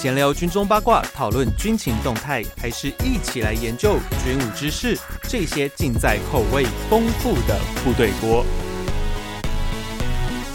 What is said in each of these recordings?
闲聊军中八卦，讨论军情动态，还是一起来研究军武知识？这些尽在口味丰富的部队锅。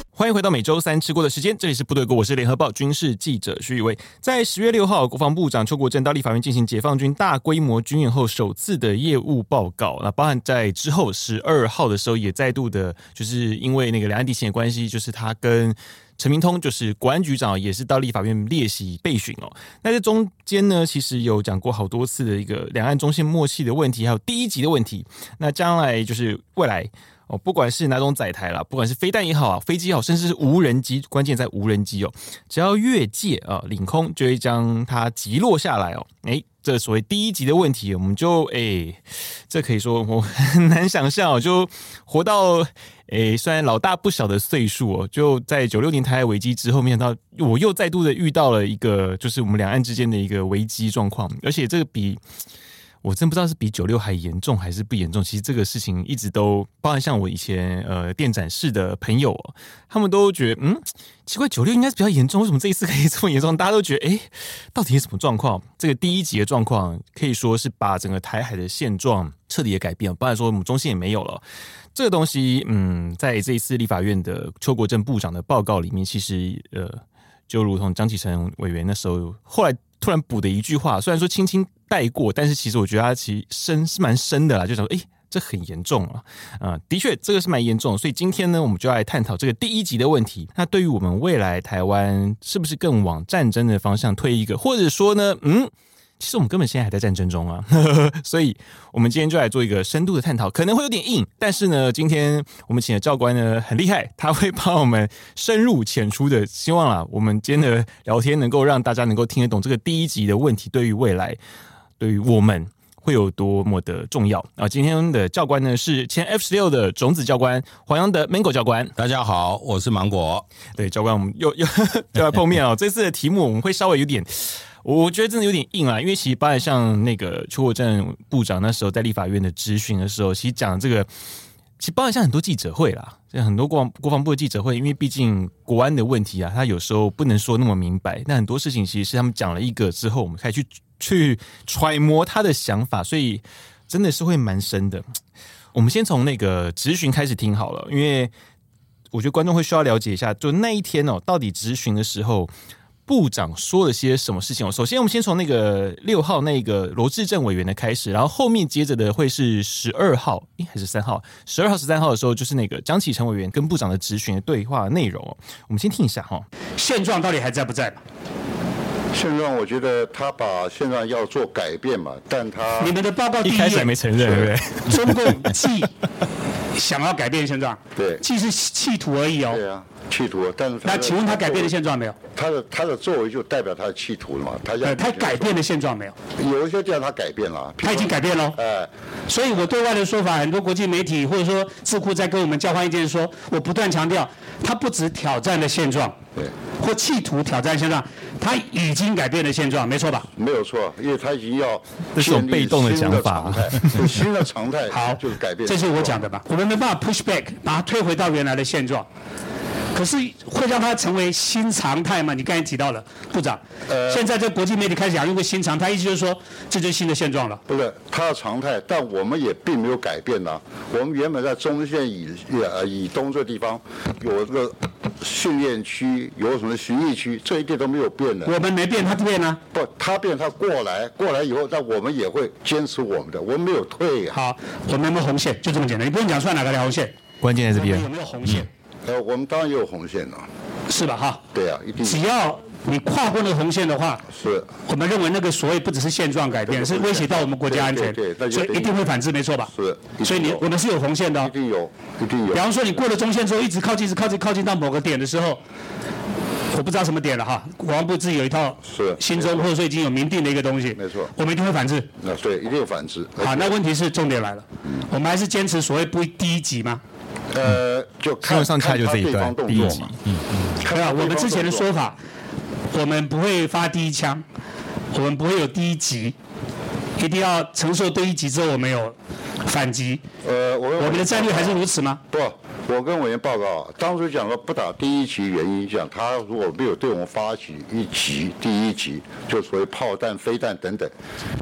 欢迎回到每周三吃锅的时间，这里是部队锅，我是联合报军事记者徐宇威。在十月六号，国防部长邱国正到立法院进行解放军大规模军演后首次的业务报告。那包含在之后十二号的时候，也再度的，就是因为那个两岸地形的关系，就是他跟陈明通，就是国安局长，也是到立法院列席备询哦。那这中间呢，其实有讲过好多次的一个两岸中线默契的问题，还有第一集的问题。那将来就是未来。哦，不管是哪种载台啦，不管是飞弹也好啊，飞机也好，甚至是无人机，关键在无人机哦。只要越界啊，领空就会将它击落下来哦。诶，这所谓第一级的问题，我们就诶，这可以说我很 难想象哦，就活到诶，虽然老大不小的岁数哦，就在九六年台海危机之后，没想到我又再度的遇到了一个，就是我们两岸之间的一个危机状况，而且这个比。我真不知道是比九六还严重还是不严重。其实这个事情一直都，包含像我以前呃电展室的朋友，他们都觉得嗯奇怪，九六应该是比较严重，为什么这一次可以这么严重？大家都觉得哎，到底是什么状况？这个第一级的状况可以说是把整个台海的现状彻底的改变了，包含说我们中心也没有了。这个东西嗯，在这一次立法院的邱国正部长的报告里面，其实呃就如同张启臣委员那时候后来。突然补的一句话，虽然说轻轻带过，但是其实我觉得它其实深是蛮深的啦。就想说，诶，这很严重啊！啊，的确，这个是蛮严重。所以今天呢，我们就要来探讨这个第一集的问题。那对于我们未来台湾，是不是更往战争的方向推一个，或者说呢，嗯？其实我们根本现在还在战争中啊，呵呵，所以我们今天就来做一个深度的探讨，可能会有点硬，但是呢，今天我们请的教官呢很厉害，他会帮我们深入浅出的，希望啊，我们今天的聊天能够让大家能够听得懂这个第一集的问题，对于未来，对于我们会有多么的重要啊！今天的教官呢是前 F 十六的种子教官黄洋的 Mango 教官，大家好，我是芒果，对，教官，我们又又又来碰面哦，这次的题目我们会稍微有点。我觉得真的有点硬啊，因为其实包括像那个邱国正部长那时候在立法院的质询的时候，其实讲这个，其实包括像很多记者会啦，像很多国国防部的记者会，因为毕竟国安的问题啊，他有时候不能说那么明白。那很多事情其实是他们讲了一个之后，我们可以去去揣摩他的想法，所以真的是会蛮深的。我们先从那个质询开始听好了，因为我觉得观众会需要了解一下，就那一天哦，到底质询的时候。部长说了些什么事情？首先，我们先从那个六号那个罗志政委员的开始，然后后面接着的会是十二号，诶，还是三号？十二号、十三号的时候，就是那个张启成委员跟部长的质询的对话内容。我们先听一下哈。现状到底还在不在？现状，我觉得他把现状要做改变嘛，但他你们的报告第一一开始还没承认，对不对？中共既想要改变现状，对，既是企图而已哦。对啊。企图，但是那请问他改变了现状没有？他的他的作为就代表他的企图了嘛？他要他改变了现状没有？有一些地方他改变了，他已经改变了。哎，所以我对外的说法，很多国际媒体或者说智库在跟我们交换意见说，说我不断强调，他不止挑战了现状，对，或企图挑战现状，他已经改变了现状，没错吧？没有错，因为他已经要这是种被动的想法，新的常态。好，就是改变。这是我讲的吧？我们没办法 push back，把它推回到原来的现状。可是会让它成为新常态吗？你刚才提到了部长，呃，现在这国际媒体开始讲用个新常态，意思就是说这就是新的现状了。不是它的常态，但我们也并没有改变呢。我们原本在中线以呃以东这地方有这个训练区，有什么巡弋区，这一点都没有变的。我们没变，它变呢？不，他变，他过来，过来以后，但我们也会坚持我们的，我们没有退。好，我们有没有红线？就这么简单，你不用讲出来哪个条红线。关键在这边。有没有红线？嗯呃，我们当然也有红线了，是吧？哈，对啊，一定。只要你跨过那个红线的话，是。我们认为那个所谓不只是现状改变，是威胁到我们国家安全，对，对，对，所以一定会反制，没错吧？是。所以你我们是有红线的哦，一定有，一定有。比方说你过了中线之后，一直靠近，一直靠近，靠近到某个点的时候，我不知道什么点了哈。国防部自己有一套是心中或者说已经有明定的一个东西，没错。我们一定会反制。那对，一定有反制。好，那问题是重点来了，我们还是坚持所谓不第一级吗？呃，就看上看就这一段第一集，嗯嗯，没有，我们之前的说法，我们不会发第一枪，我们不会有第一击，一定要承受第一击之后我们有反击。呃，我们的战略还是如此吗？不，我跟委员报告，当初讲了不打第一级原因，讲他如果没有对我们发起一级第一级，就所谓炮弹、飞弹等等。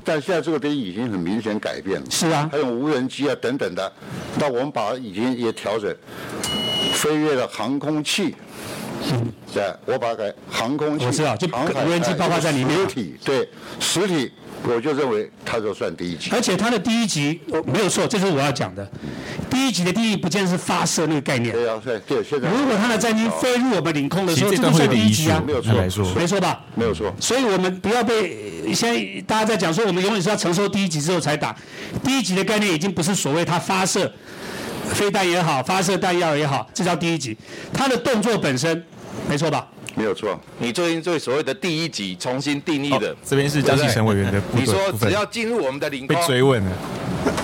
但现在这个东西已经很明显改变了，是啊，还有无人机啊等等的，那我们把已经也调整，飞越了航空器。对，我把它改航空器，我知道，就无人机包括在里面。实体对实体，我就认为他就算第一集。而且他的第一集，我没有错，这是我要讲的。第一集的定义不见是发射那个概念。对啊，对对，现在如果他的战机飞入我们领空的时候，这就算第一集啊，没有错，没错，没错吧？没有错。所以我们不要被现在大家在讲说，我们永远是要承受第一集之后才打。第一集的概念已经不是所谓他发射飞弹也好，发射弹药也好，这叫第一集。他的动作本身。没错吧？没有错。你最近对所谓的第一级重新定义的，哦、这边是江启臣委员的部分。你说只要进入我们的领空，被追问了。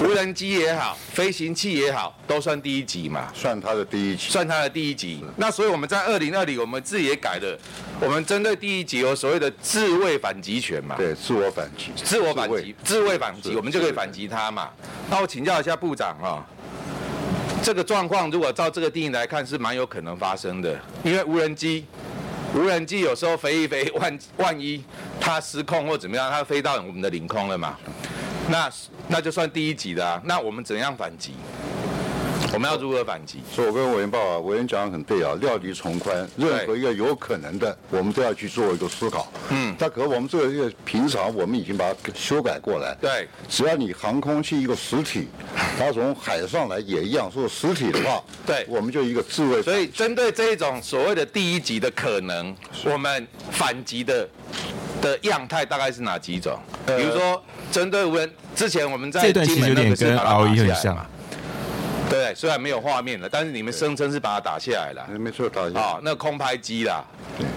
无人机也好，飞行器也好，都算第一级嘛？算它的第一级，算它的第一级。那所以我们在二零二零，我们自己也改了，我们针对第一级有所谓的自卫反击权嘛？对，自我反击，自我反击，自卫反击，我们就可以反击它嘛？那我请教一下部长啊。这个状况如果照这个定义来看，是蛮有可能发生的。因为无人机，无人机有时候飞一飞，万万一它失控或怎么样，它飞到我们的领空了嘛？那那就算第一级的啊。那我们怎样反击？我们要如何反击？所以我跟委员报啊，委员讲的很对啊，料敌从宽，任何一个有可能的，我们都要去做一个思考。嗯，但可我们这个一个平常，我们已经把它修改过来。对，只要你航空器一个实体，它从海上来也一样，说实体的话，对，我们就一个自卫。所以针对这一种所谓的第一级的可能，我们反击的的样态大概是哪几种？比如说，针对无人，之前我们在金门那个是把它打下来嘛。对，虽然没有画面了，但是你们声称是把它打下来了。没错，打下来。好，那空拍机啦。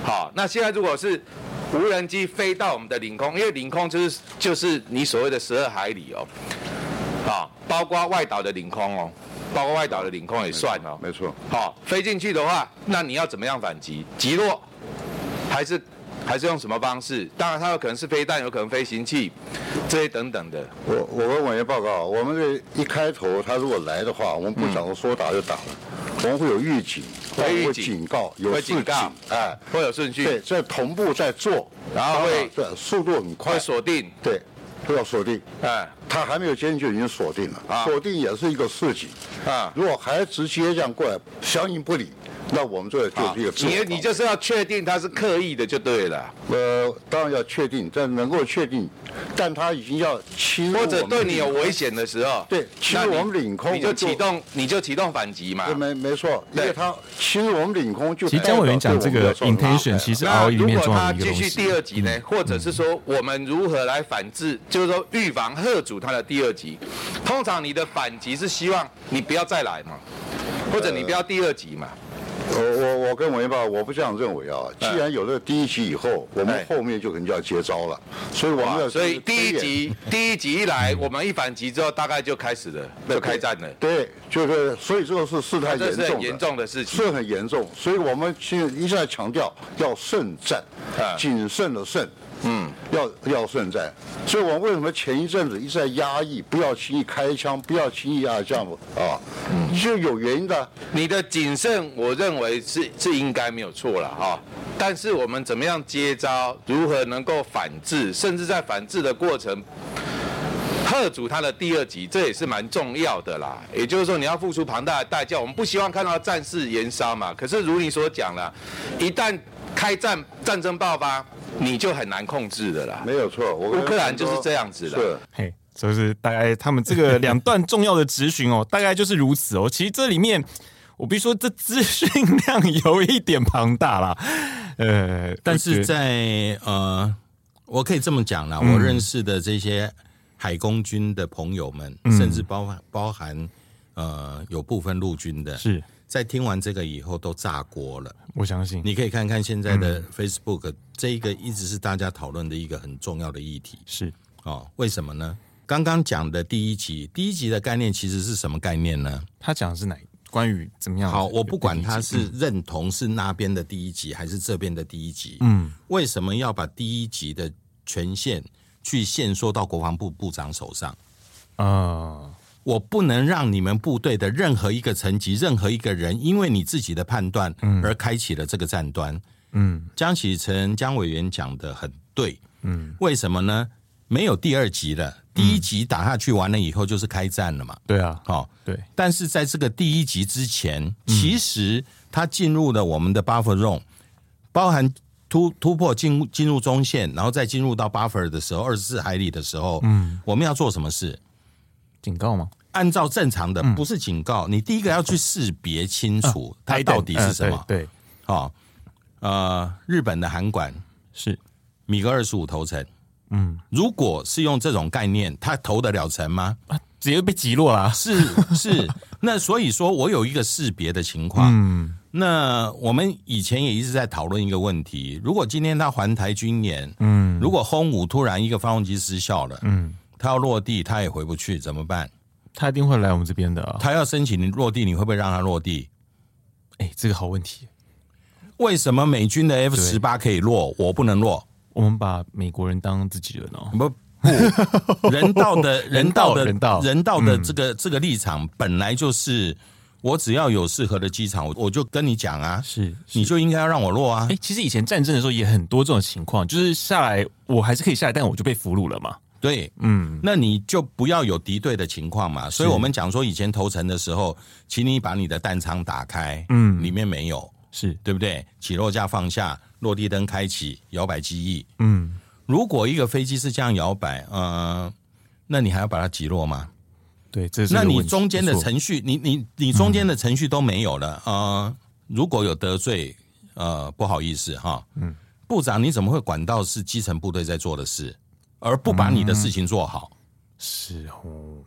好，那现在如果是无人机飞到我们的领空，因为领空就是就是你所谓的十二海里哦。好，包括外岛的领空哦，包括外岛的领空也算哦。没错。好，飞进去的话，那你要怎么样反击？击落，还是？还是用什么方式？当然，它有可能是飞弹，有可能飞行器，这些等等的。我我跟委员报告，我们这一开头，他如果来的话，我们不讲说说打就打了，嗯、我们会有预警，会有警告，有警告，哎，会有顺序。对，在同步在做，然后会对速度很快，会锁定，对，都要锁定。哎，他还没有接近就已经锁定了，锁定也是一个事情。啊，如果还直接这样过来，相应不理。那我们这就是一个你你就是要确定他是刻意的就对了。呃，当然要确定，但能够确定，但他已经要侵或者对你有危险的时候，对，侵入我们领空，你就启动，你就启动反击嘛。没没错，因为他侵入我们领空就。其实江委员讲这个 intention，其实 ROE 里面重要的一个东西。那如果他继续第二集呢？或者是说我们如何来反制？就是说预防吓阻他的第二集。通常你的反击是希望你不要再来嘛，或者你不要第二集嘛。我我我跟委员吧，我不这样认为啊。既然有了第一集以后，我们后面就可能就要接招了。所以我们要所以第一集第一集一来，我们一反击之后，大概就开始了，就开战了。对，就是所以这个是事态严重严重的事情，是很严重。所以我们现在一再强调要慎战，谨慎的慎。嗯，要要顺战，所以我们为什么前一阵子一直在压抑，不要轻易开枪，不要轻易啊这样啊，嗯，就有原因的。你的谨慎，我认为是是应该没有错了哈。但是我们怎么样接招，如何能够反制，甚至在反制的过程，吓阻他的第二集，这也是蛮重要的啦。也就是说，你要付出庞大的代价。我们不希望看到战事延烧嘛。可是如你所讲了，一旦开战，战争爆发。你就很难控制的啦，没有错，乌克兰就是这样子的，是，嘿，就是大概他们这个两段重要的咨询哦，大概就是如此哦。其实这里面，我必须说，这资讯量有一点庞大啦。呃，但是在呃，我可以这么讲啦，嗯、我认识的这些海空军的朋友们，嗯、甚至包含包含呃，有部分陆军的，是。在听完这个以后都炸锅了，我相信你可以看看现在的 Facebook，嗯，这一个一直是大家讨论的一个很重要的议题。是哦，为什么呢？刚刚讲的第一集，第一集的概念其实是什么概念呢？他讲的是哪？关于怎么样？好，我不管他是认同是那边的第一集，还是这边的第一集。嗯，为什么要把第一集的权限去限缩到国防部部长手上？啊，我不能让你们部队的任何一个层级、任何一个人，因为你自己的判断而开启了这个战端。嗯，江启臣江委员讲的很对。嗯，为什么呢？没有第二集了，第一集打下去完了以后就是开战了嘛。对啊，好，对。但是在这个第一集之前，其实他进入了我们的 buffer zone，包含突突破进进入中线，然后再进入到 buffer 的时候，二十四海里的时候，嗯，我们要做什么事？警告吗？按照正常的，不是警告，你第一个要去识别清楚它到底是什么。对，好，呃，日本的函管是米格二十五投诚。嗯，如果是用这种概念，他投得了诚吗？啊，直接被击落了。是是，那所以说我有一个识别的情况。嗯，那我们以前也一直在讨论一个问题：如果今天他环台军演，嗯，如果轰五突然一个发动机失效了，嗯，他要落地，他也回不去，怎么办？他一定会来我们这边的啊。他要申请你落地，你会不会让他落地？哎，这个好问题。为什么美军的 F 十八可以落，我不能落？我们把美国人当自己人哦，不不，人道的人道的人道人道的这个这个立场本来就是，我只要有适合的机场，我我就跟你讲啊，是，你就应该要让我落啊。哎，其实以前战争的时候也很多这种情况，就是下来我还是可以下来，但我就被俘虏了嘛。对，嗯，那你就不要有敌对的情况嘛。所以我们讲说，以前投诚的时候，请你把你的弹仓打开，嗯，里面没有，是对不对？起落架放下。落地灯开启，摇摆机翼。嗯，如果一个飞机是这样摇摆，呃，那你还要把它击落吗？对，这是。那你中间的程序，你你你中间的程序都没有了，嗯、呃，如果有得罪，呃，不好意思哈，嗯，部长你怎么会管到是基层部队在做的事，而不把你的事情做好？嗯、是哦，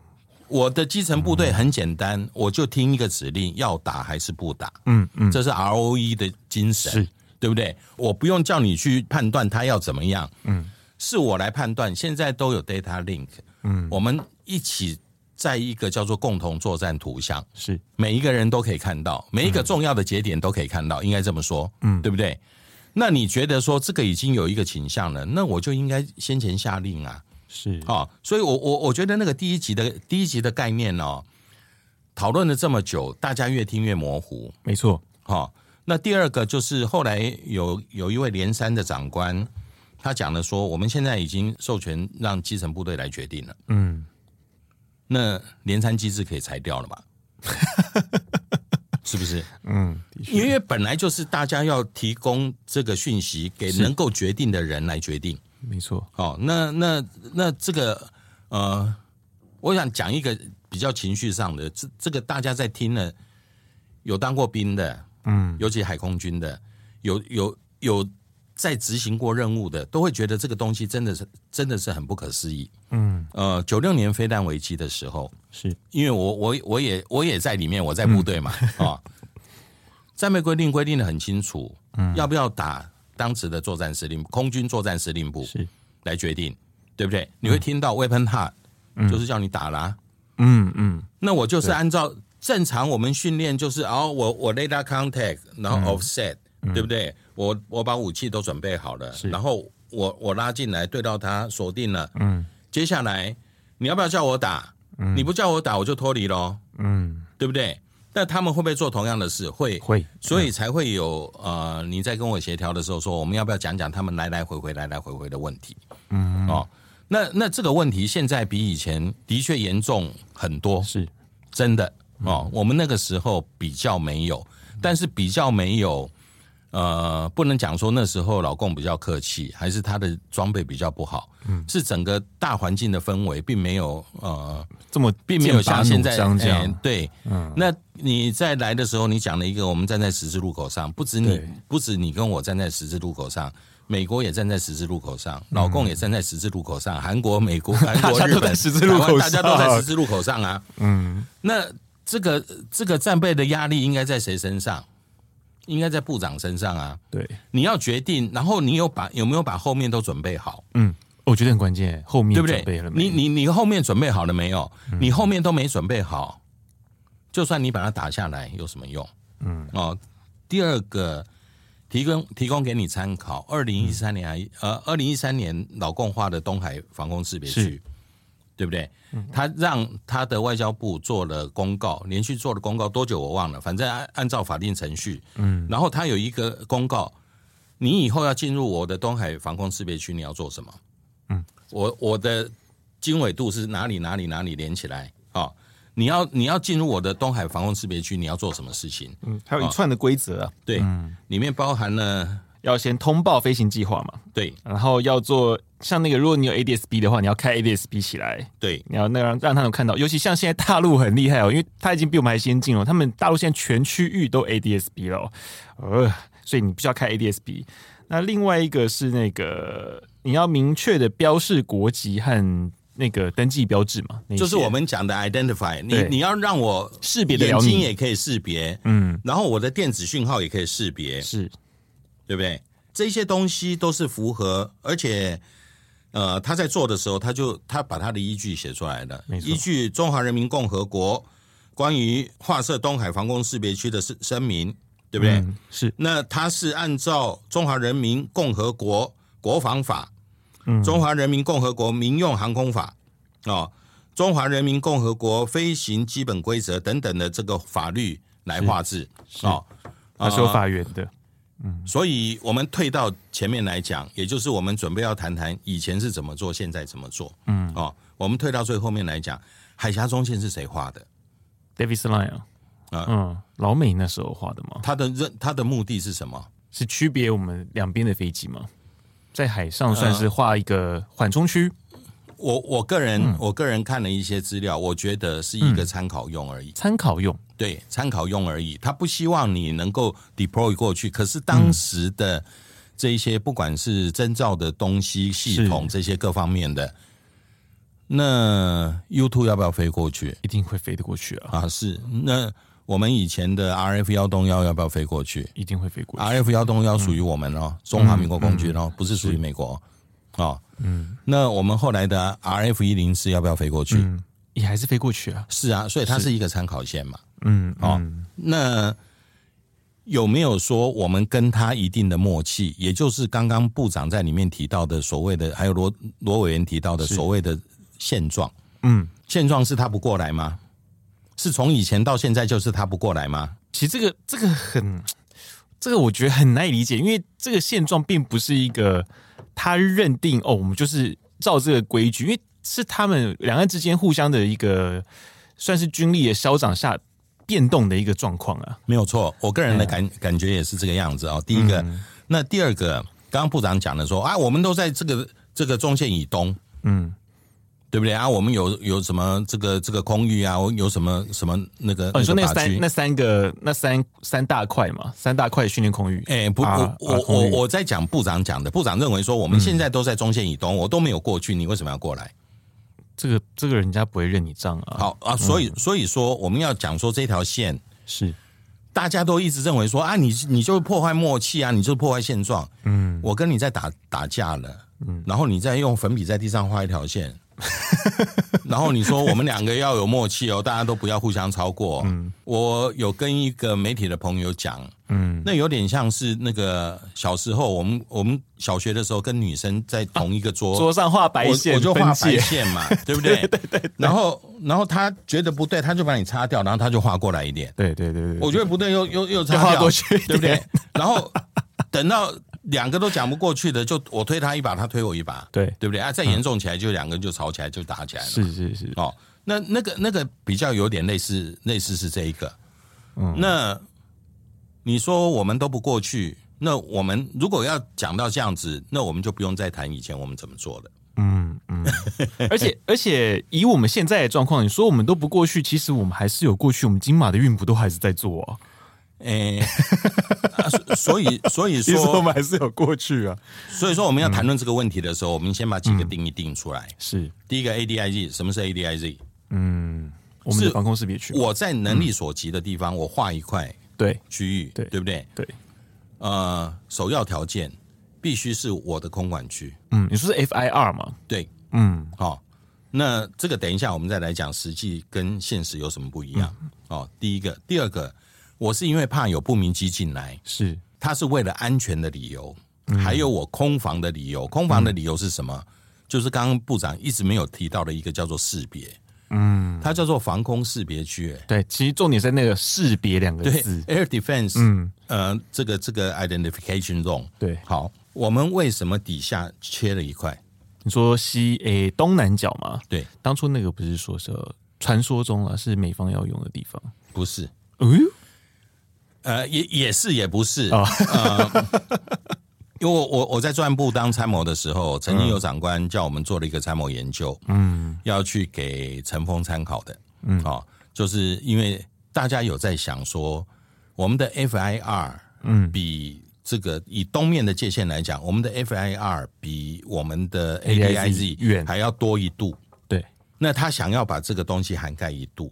我的基层部队很简单，嗯、我就听一个指令，要打还是不打？嗯嗯，这是 ROE 的精神。是。对不对？我不用叫你去判断他要怎么样，嗯，是我来判断。现在都有 data link，嗯，我们一起在一个叫做共同作战图像，是每一个人都可以看到，每一个重要的节点都可以看到，应该这么说，嗯，对不对？那你觉得说这个已经有一个倾向了，那我就应该先前下令啊，是啊、哦，所以我我我觉得那个第一集的第一集的概念哦，讨论了这么久，大家越听越模糊，没错，哈、哦。那第二个就是后来有有一位连山的长官，他讲了说，我们现在已经授权让基层部队来决定了。嗯，那连山机制可以裁掉了吧？是不是？嗯，因为本来就是大家要提供这个讯息给能够决定的人来决定。没错。哦，那那那这个呃，我想讲一个比较情绪上的，这这个大家在听了，有当过兵的。嗯，尤其海空军的，有有有在执行过任务的，都会觉得这个东西真的是真的是很不可思议。嗯，呃，九六年飞弹危机的时候，是。因为我我我也我也在里面，我在部队嘛，啊、嗯，战备规定规定的很清楚，嗯，要不要打当时的作战司令空军作战司令部是。来决定，对不对？你会听到 weapon hard，嗯，就是叫你打啦、啊，嗯嗯，那我就是按照。正常我们训练就是，哦，我我 radar contact，然后 offset，嗯，对不对？我我把武器都准备好了，然后我我拉进来对到他锁定了，嗯，接下来你要不要叫我打？嗯，你不叫我打，我就脱离喽，嗯，对不对？那他们会不会做同样的事？会会，所以才会有呃，你在跟我协调的时候说，我们要不要讲讲他们来来回回来来回回的问题？嗯，哦，那那这个问题现在比以前的确严重很多，是真的。哦，我们那个时候比较没有，但是比较没有，呃，不能讲说那时候老共比较客气，还是他的装备比较不好，嗯，是整个大环境的氛围并没有呃这么，并没有像现在这样，对，嗯，那你在来的时候，你讲了一个，我们站在十字路口上，不止你，不止你跟我站在十字路口上。美国也站在十字路口上，老共也站在十字路口上，韩国、美国、韩国、日本、十字路口，大家都在十字路口上啊。嗯，那这个这个战备的压力应该在谁身上？应该在部长身上啊。对，你要决定，然后你有把有没有把后面都准备好？嗯，我觉得很关键，后面准备了没？你你你后面准备好了没有？你后面都没准备好，就算你把它打下来有什么用？嗯哦，第二个。提供提供给你参考，二零一三年还、嗯、呃，二零一三年老共化的东海防空识别区，对不对？他让他的外交部做了公告，连续做了公告多久我忘了，反正按按照法定程序，嗯，然后他有一个公告，你以后要进入我的东海防空识别区，你要做什么？嗯，我我的经纬度是哪里哪里哪里连起来啊？哦，你要你要进入我的东海防空识别区，你要做什么事情？嗯，还有一串的规则啊，对，里面包含了。要先通报飞行计划嘛？对，然后要做像那个，如果你有 ADSB 的话，你要开 ADSB 起来。对，你要那个让让他们看到。尤其像现在大陆很厉害哦，因为他已经比我们还先进了。他们大陆现在全区域都 ADSB 了，呃，所以你必须要开 ADSB。那另外一个是那个你要明确的标示国籍和那个登记标志嘛？就是我们讲的 identify 你。你你要让我识别的，眼睛也可以识别，嗯，然后我的电子讯号也可以识别，是。对不对？这些东西都是符合，而且，呃，他在做的时候，他就他把他的依据写出来的，依据《中华人民共和国关于划设东海防空识别区的声声明》，对不对？嗯、是。那他是按照《中华人民共和国国防法》、嗯，《中华人民共和国民用航空法》哦，《中华人民共和国飞行基本规则》等等的这个法律来划制哦，他是有法源的。嗯，所以我们退到前面来讲，也就是我们准备要谈谈以前是怎么做，现在怎么做。嗯，哦，我们退到最后面来讲，海峡中线是谁画的？David Sline 啊，嗯，老美那时候画的吗？他的任他的目的是什么？是区别我们两边的飞机吗？在海上算是画一个缓冲区。我我个人、嗯、我个人看了一些资料，我觉得是一个参考用而已。参考用，对，参考用而已。他不希望你能够 deploy 过去。可是当时的这一些，不管是征兆的东西、系统这些各方面的，那 U two 要不要飞过去？一定会飞得过去啊！啊，是。那我们以前的 RF 幺洞幺要不要飞过去？一定会飞过去。RF 幺洞幺属于我们哦，嗯、中华民国空军哦、嗯，不是属于美国。哦，嗯，那我们后来的 RF 一零四要不要飞过去？嗯，也还是飞过去啊。是啊，所以它是一个参考线嘛。嗯，哦，那有没有说我们跟他一定的默契？也就是刚刚部长在里面提到的所谓的，还有罗罗委员提到的所谓的现状。嗯，现状是他不过来吗？是从以前到现在就是他不过来吗？其实这个这个很，这个我觉得很难以理解，因为这个现状并不是一个。他认定哦，我们就是照这个规矩，因为是他们两岸之间互相的一个算是军力的消长下变动的一个状况啊，没有错。我个人的感感觉也是这个样子啊、哦。第一个、嗯，那第二个，刚刚部长讲的说啊，我们都在这个这个中线以东，嗯。对不对啊？我们有有什么这个这个空域啊？我有什么什么那个？哦，你说那三那三个那三三大块嘛？三大块训练空域。哎，不，啊、我我我我在讲部长讲的。部长认为说，我们现在都在中线以东，嗯、我都没有过去，你为什么要过来？这个这个人家不会认你账啊。好啊，所以、嗯、所以说我们要讲说这条线是大家都一直认为说啊，你你就破坏默契啊，你就破坏现状。嗯，我跟你在打打架了，嗯，然后你再用粉笔在地上画一条线。然后你说我们两个要有默契哦，大家都不要互相超过。嗯，我有跟一个媒体的朋友讲，嗯，那有点像是那个小时候我们我们小学的时候跟女生在同一个桌 桌上画白线，我就画白线嘛，对不对？对对对。然后然后他觉得不对，他就把你擦掉，然后他就画过来一点。对对对对。我觉得不对，又又又擦掉，过去，对不对？然后等到。两个都讲不过去的，就我推他一把，他推我一把，对对不对啊？再严重起来，就两个人就吵起来，就打起来了。是是是哦，那那个那个比较有点类似，类似是这一个。嗯，那你说我们都不过去，那我们如果要讲到这样子，那我们就不用再谈以前我们怎么做的。嗯嗯，而且而且以我们现在的状况，你说我们都不过去，其实我们还是有过去，我们金马的运补都还是在做啊。诶、欸啊，所以所以说 我们还是有过去啊。所以说我们要谈论这个问题的时候，我们先把几个定义定出来。嗯、是第一个 ADIZ，什么是 ADIZ？嗯，我们的防空识别区。我在能力所及的地方，我画一块对区域，对对不对？对。呃，首要条件必须是我的空管区。嗯，你说是 FIR 吗？对，嗯，好。那这个等一下我们再来讲，实际跟现实有什么不一样？哦，第一个，第二个。我是因为怕有不明机进来，是，他是为了安全的理由，还有我空防的理由。空防的理由是什么？就是刚刚部长一直没有提到的一个叫做识别，嗯，它叫做防空识别区。对，其实重点在那个识别两个字，air defense，嗯，呃，这个这个 identification zone。对，好，我们为什么底下切了一块？你说西诶东南角吗？对，当初那个不是说是传说中啊，是美方要用的地方，不是？嗯，呃，也也是也不是。啊。呃因为我我我在专案部当参谋的时候，曾经有长官叫我们做了一个参谋研究，嗯，要去给陈峰参考的，嗯，哦，就是因为大家有在想说，我们的 FIR，嗯，比这个以东面的界限来讲，我们的 FIR 比我们的 ADIZ 远。还要多一度，对，那他想要把这个东西涵盖一度。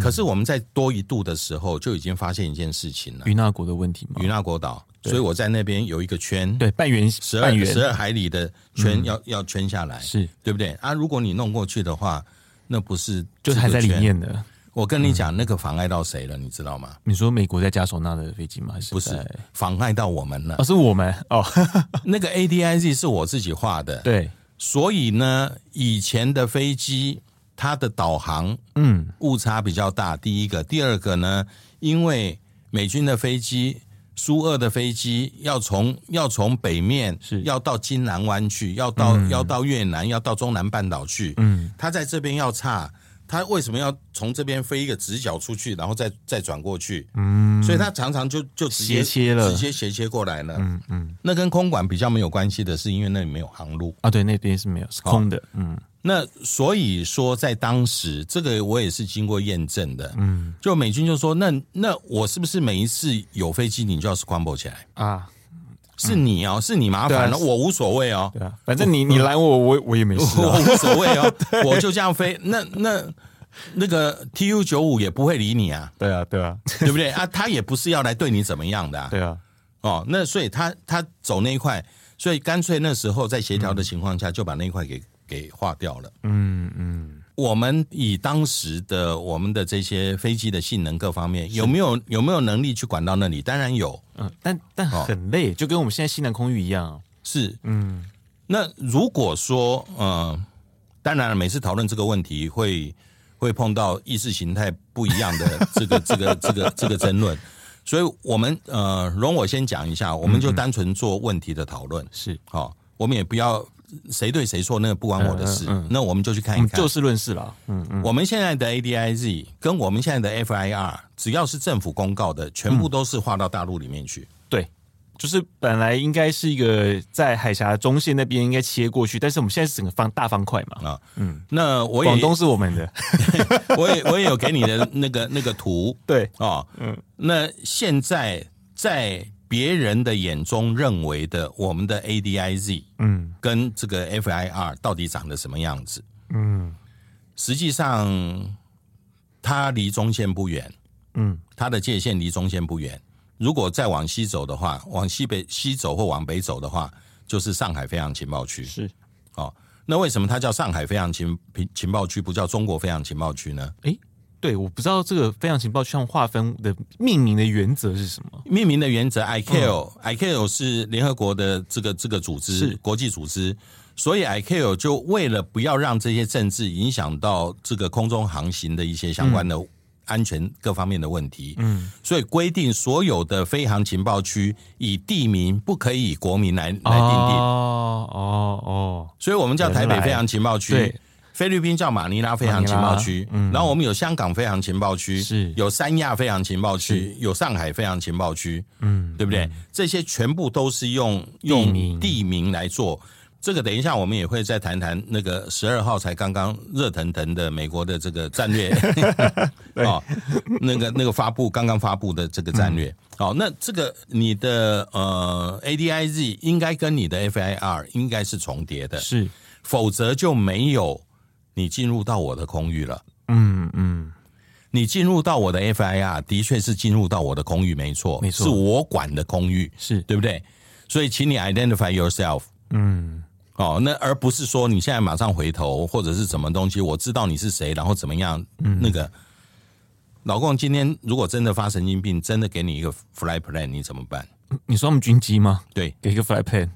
可是我们在多一度的时候就已经发现一件事情了，与那国的问题吗？与那国岛，所以我在那边有一个圈，对，半圆十二十二海里的圈要要圈下来，是对不对？啊，如果你弄过去的话，那不是就还在里面的。我跟你讲，那个妨碍到谁了，你知道吗？你说美国在加索纳的飞机吗？还是不是妨碍到我们了？哦，是我们哦。那个 ADIZ 是我自己画的，对，所以呢，以前的飞机。它的导航嗯。误差比较大，第一个，第二个呢，因为美军的飞机苏二的飞机要从要从北面是。要到金南湾去，要到、嗯、要到越南，要到中南半岛去，嗯，他在这边要差，他为什么要从这边飞一个直角出去，然后再再转过去？嗯，所以他常常就就直接斜切了，直接斜切过来了。嗯嗯，那跟空管比较没有关系的是，因为那里没有航路啊，对，那边是没有是空的，哦、嗯。那所以说，在当时，这个我也是经过验证的。嗯，就美军就说，那那我是不是每一次有飞机，你就要 scramble 起来啊？是你哦，是你麻烦了，我无所谓哦。对啊，反正你你拦我，我我也没事，我无所谓哦。我就这样飞，那那那个 TU 九五也不会理你啊。对啊，对啊，对不对啊？他也不是要来对你怎么样的。对啊。哦，那所以他他走那一块，所以干脆那时候在协调的情况下，就把那一块给。给划掉了。嗯嗯，我们以当时的我们的这些飞机的性能各方面，有没有有没有能力去管到那里？当然有。嗯，但但很累，哦，就跟我们现在西南空域一样。是，嗯。那如果说，嗯，当然了，每次讨论这个问题会会碰到意识形态不一样的这个 这个这个这个争论，所以我们呃，容我先讲一下，我们就单纯做问题的讨论。是，好，我们也不要。谁对谁错，那个不关我的事。嗯嗯、那我们就去看一看，就事论事了。嗯嗯，我们现在的 ADIZ 跟我们现在的 FIR，只要是政府公告的，全部都是划到大陆里面去。嗯、对，就是本来应该是一个在海峡中线那边应该切过去，但是我们现在是整个方大方块嘛。啊，嗯，那我也广东是我们的，我也我也有给你的那个那个图。对啊，哦、嗯，那现在在。别人的眼中认为的我们的 ADIZ，嗯，跟这个 FIR 到底长得什么样子？嗯，实际上它离中线不远，嗯，它的界限离中线不远。如果再往西走的话，往西北西走或往北走的话，就是上海飞航情报区。是，哦，那为什么它叫上海飞航情情报区，不叫中国飞航情报区呢？诶对，我不知道这个飞航情报区划分的命名的原则是什么？命名的原则，ICAO，ICAO 是联合国的这个这个组织，是国际组织，所以 ICAO 就为了不要让这些政治影响到这个空中航行的一些相关的安全各方面的问题，嗯，所以规定所有的飞航情报区以地名不可以以国名来来定定。哦哦哦，所以我们叫台北飞航情报区。菲律宾叫马尼拉飞航情报区，嗯，然后我们有香港飞航情报区，是。有三亚飞航情报区，有上海飞航情报区，嗯，对不对？这些全部都是用用地名。来做。这个等一下我们也会再谈谈那个十二号才刚刚热腾腾的美国的这个战略，哦，那个那个发布刚刚发布的这个战略，好，那这个你的呃 ADIZ 应该跟你的 FIR 应该是重叠的，是，否则就没有。你进入到我的空域了，嗯嗯，你进入到我的 FIR，的确是进入到我的空域，没错，没错，是我管的空域，是对不对？所以，请你 identify yourself，嗯，哦，那而不是说你现在马上回头或者是什么东西，我知道你是谁，然后怎么样？嗯，那个老公今天如果真的发神经病，真的给你一个 flight plan，你怎么办？你说我们军机吗？对，给一个 flight plan。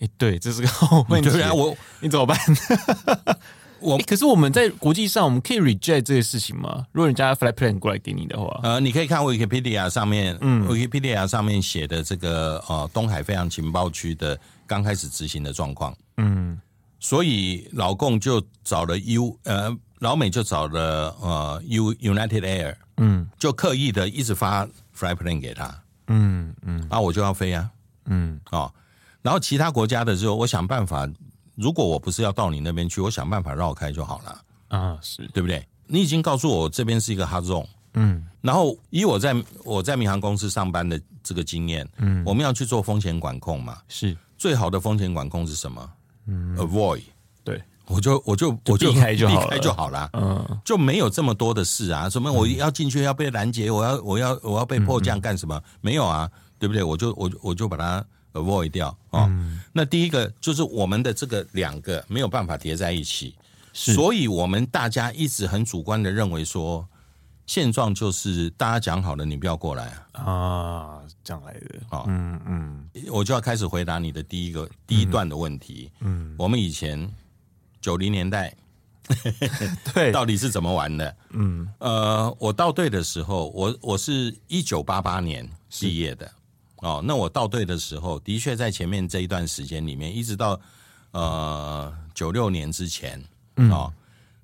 哎，对，这是个好问题。对啊，我你怎么办？我可是我们在国际上，我们可以 reject 这个事情吗？如果人家 flight plan 过来给你的话，呃，你可以看 Wikipedia 上面，嗯，Wikipedia 上面写的这个呃东海飞航情报区的刚开始执行的状况，嗯，所以老共就找了 U 呃老美就找了呃 U United Air，嗯，就刻意的一直发 flight plan 给他，嗯嗯，啊，我就要飞啊，嗯，哦，然后其他国家的时候，我想办法。如果我不是要到你那边去，我想办法绕开就好了。啊，是。对不对？你已经告诉我这边是一个 hot zone，嗯，然后以我在我在民航公司上班的这个经验，嗯，我们要去做风险管控嘛，是。最好的风险管控是什么？嗯，avoid，对，我就我就我就避开就好了，避开就好了，嗯，就没有这么多的事啊，什么我要进去要被拦截，我要我要我要被迫降干什么？没有啊，对不对？我就我我就把它。Avoid 掉哦，嗯、那第一个就是我们的这个两个没有办法叠在一起，所以我们大家一直很主观的认为说，现状就是大家讲好了，你不要过来啊，这样来的。啊，嗯嗯，我就要开始回答你的第一个第一段的问题，嗯，嗯。我们以前九零年代，对，到底是怎么玩的？嗯，呃，我到队的时候，我我是一九八八年毕业的。哦，那我到队的时候，的确在前面这一段时间里面，一直到呃九六年之前，嗯。哦，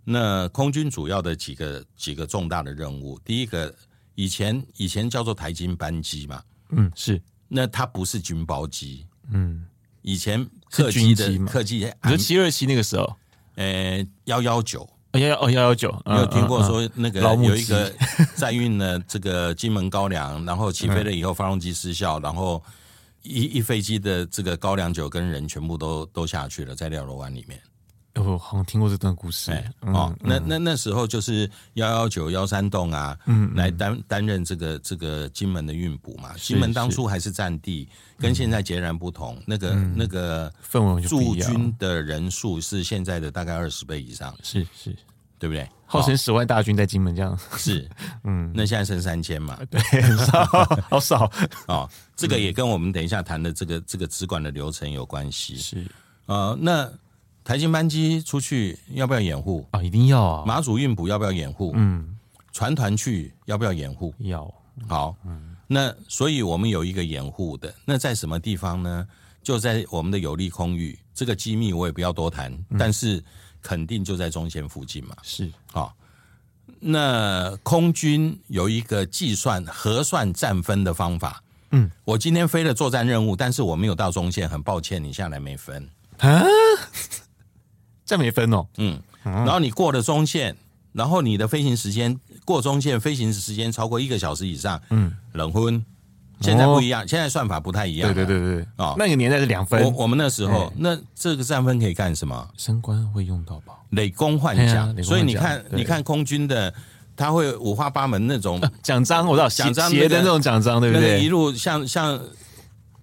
那空军主要的几个几个重大的任务，第一个以前以前叫做台金班机嘛，嗯，是，那它不是军包机，嗯，以前客机的客机，你说七二七那个时候，呃，幺幺九。幺幺哦幺幺九，你有听过说那个有一个载运了这个金门高粱，然后起飞了以后发动机失效，然后一一飞机的这个高粱酒跟人全部都都下去了，在廖楼湾里面。我好像听过这段故事。哎哦，那那那时候就是幺幺九幺三栋啊，嗯，来担担任这个这个金门的运补嘛。金门当初还是战地，跟现在截然不同。那个那个氛围驻军的人数是现在的大概二十倍以上。是是，对不对？号称十万大军在金门这样。是，嗯，那现在剩三千嘛？对，很少，好少。哦，这个也跟我们等一下谈的这个这个直管的流程有关系。是，呃，那。台金班机出去要不要掩护啊？一定要啊！马祖运补要不要掩护？嗯，船团去要不要掩护？要。好，嗯，那所以我们有一个掩护的，那在什么地方呢？就在我们的有利空域，这个机密我也不要多谈，嗯、但是肯定就在中线附近嘛。是，好。那空军有一个计算核算战分的方法。嗯，我今天飞了作战任务，但是我没有到中线，很抱歉，你下来没分啊。这没分哦，嗯，然后你过了中线，然后你的飞行时间过中线，飞行时间超过一个小时以上，嗯，冷昏。现在不一样，现在算法不太一样。对对对对，哦，那个年代是两分。我我们那时候，那这个三分可以干什么？升官会用到吧？累功换奖。所以你看，你看空军的，他会五花八门那种 奖章，我知道奖章的那种奖章，对不对？一路像像。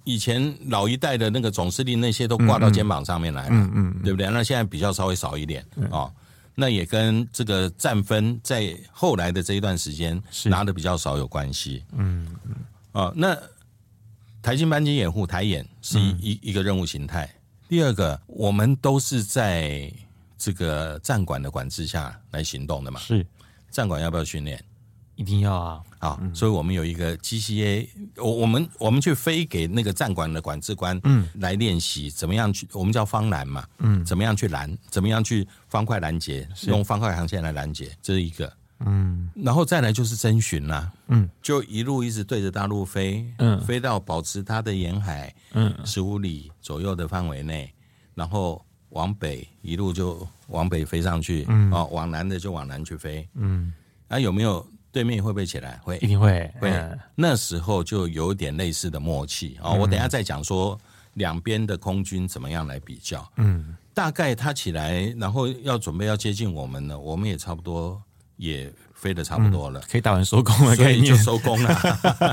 以前老一代的那个总司令那些都挂到肩膀上面来了，嗯嗯，对不对？那现在比较稍微少一点哦。那也跟这个战分在后来的这一段时间拿的比较少有关系，嗯嗯。哦，那台金班机掩护台演是一一个任务形态。第二个，我们都是在这个战管的管制下来行动的嘛？是，战管要不要训练？一定要啊！好，所以我们有一个 GCA，我我们我们去飞给那个站管的管制官，嗯，来练习怎么样去，我们叫方拦嘛，嗯，怎么样去拦，怎么样去方块拦截，用方块航线来拦截，这是一个，嗯，然后再来就是征询啦，嗯，就一路一直对着大陆飞，嗯，飞到保持它的沿海，嗯，十五里左右的范围内，然后往北一路就往北飞上去，嗯，哦，往南的就往南去飞，嗯，啊，有没有？对面会不会起来？会，一定会。会，那时候就有点类似的默契啊。我等一下再讲说两边的空军怎么样来比较。嗯，大概他起来，然后要准备要接近我们了，我们也差不多也飞得差不多了，可以打完收工了，可以就收工了，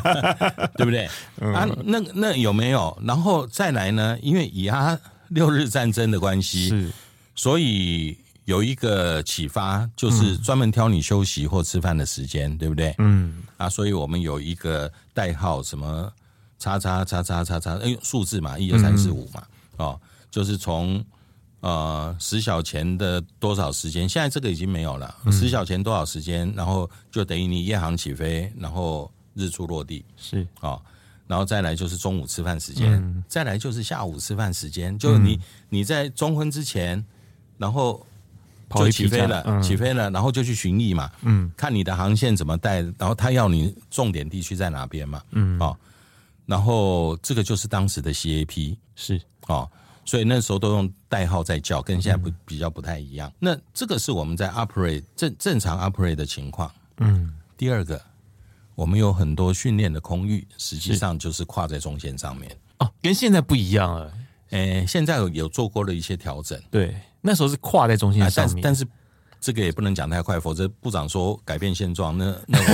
对不对？啊，那那有没有？然后再来呢？因为以阿六日战争的关系，是，所以。有一个启发，就是专门挑你休息或吃饭的时间，嗯、对不对？嗯，啊，所以我们有一个代号，什么叉叉叉叉叉叉，哎，数字嘛，一二三四五嘛，哦，就是从呃十小前的多少时间，现在这个已经没有了。十小前多少时间，然后就等于你夜航起飞，然后日出落地是啊。然后再来就是中午吃饭时间，嗯再来就是下午吃饭时间，就你、你在中婚之前，然后就起飞了，嗯。起飞了，然后就去巡弋嘛，嗯，看你的航线怎么带，然后他要你重点地区在哪边嘛，嗯，哦，然后这个就是当时的 CAP 是。哦，所以那时候都用代号在叫，跟现在不比较不太一样。那这个是我们在 operate 正正常 operate 的情况，嗯，第二个。我们有很多训练的空域，实际上就是跨在中线上面。哦，跟现在不一样了。诶，现在有有做过了一些调整，对，那时候是跨在中心上但是但是这个也不能讲太快，否则部长说改变现状，那那我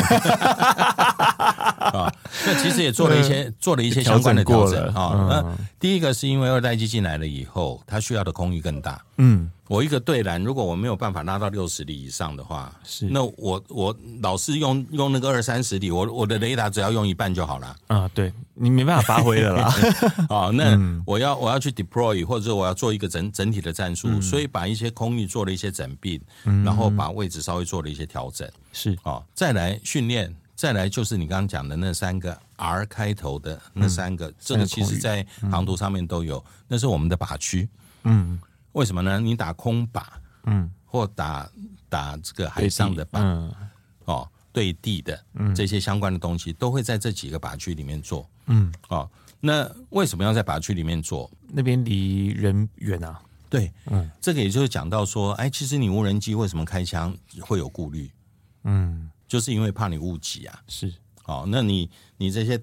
啊 那其实也做了一些、嗯、做了一些相关的调整啊。那、嗯、第一个是因为二代机进来了以后，它需要的空域更大，嗯。我一个对拦，如果我没有办法拉到六十里以上的话，是那我我老是用用那个二三十里，我我的雷达只要用一半就好了啊。对你没办法发挥了啦。啊，那我要我要去 deploy，或者我要做一个整整体的战术，嗯、所以把一些空域做了一些整并，嗯、然后把位置稍微做了一些调整。是啊，再来训练，再来就是你刚刚讲的那三个 R 开头的那三个，嗯、这个其实在航图上面都有，嗯、那是我们的靶区。嗯。为什么呢？你打空靶，嗯，或打打这个海上的靶，嗯，哦，对地的，嗯，这些相关的东西都会在这几个靶区里面做，嗯，哦，那为什么要在靶区里面做？那边离人远啊？对，嗯，这个也就是讲到说，哎，其实你无人机为什么开枪会有顾虑？嗯，就是因为怕你误击啊，是，哦，那你你这些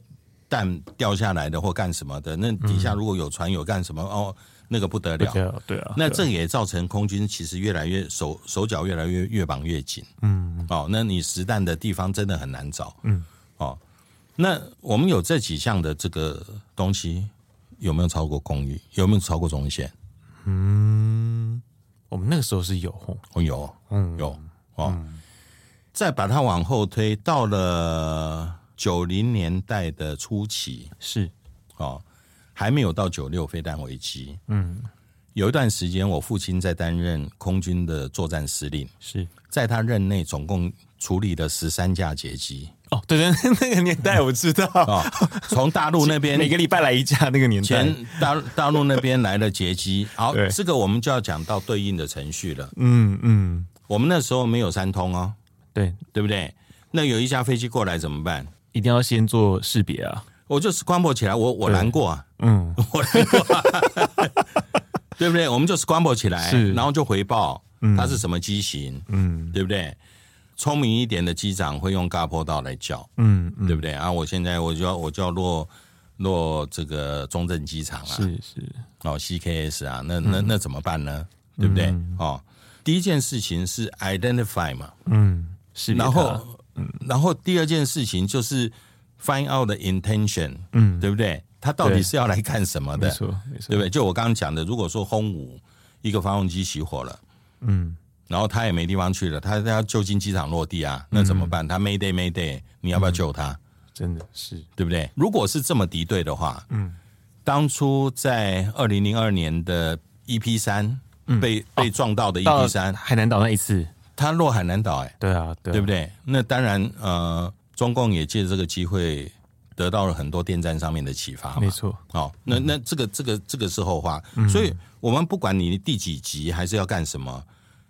弹掉下来的或干什么的，那底下如果有船有干什么哦？那个不得了，对啊，对啊，那这也造成空军其实越来越手手脚越来越越绑越紧，嗯，哦，那你实弹的地方真的很难找，嗯，哦，那我们有这几项的这个东西，有没有超过空域？有没有超过中线？嗯，我们那个时候是有，哦，有，嗯，有，哦，再把它往后推到了九零年代的初期，是，哦。还没有到九六飞弹危机，嗯，有一段时间，我父亲在担任空军的作战司令，是。在他任内总共处理了十三架劫机。哦，对对，那个年代我知道，哦，从大陆那边 每个礼拜来一架，那个年代，前大大陆那边来了劫机，好，这个我们就要讲到对应的程序了。嗯嗯，我们那时候没有三通哦，对对不对？那有一架飞机过来怎么办？一定要先做识别啊。我就 scramble 起来，我我难过啊，嗯，我难过、啊，对不对？我们就 scramble 起来，然后就回报，它是什么机型，嗯，对不对？聪明一点的机长会用嘎坡道来叫，嗯，对不对？啊，我现在我就要我就要落落这个中正机场啊，是是，哦，CKS 啊，那那那怎么办呢？对不对？哦，第一件事情是 identify 嘛，嗯，是，然后，然后第二件事情就是。Find out the intention，嗯，对不对？他到底是要来干什么的？没错，没错，对不对？就我刚刚讲的，如果说轰五一个发动机熄火了，嗯，然后他也没地方去了，他他要就近机场落地啊，那怎么办？嗯、他 Mayday Mayday，你要不要救他？嗯、真的是对不对？如果是这么敌对的话，嗯，当初在二零零二年的 EP 三被、嗯、被撞到的 EP 三海南岛那一次，他落海南岛，哎，对啊，对，对不对？那当然，呃。中共也借这个机会得到了很多电站上面的启发，没错。哦，那那这个这个这个是后话。所以，我们不管你第几集还是要干什么，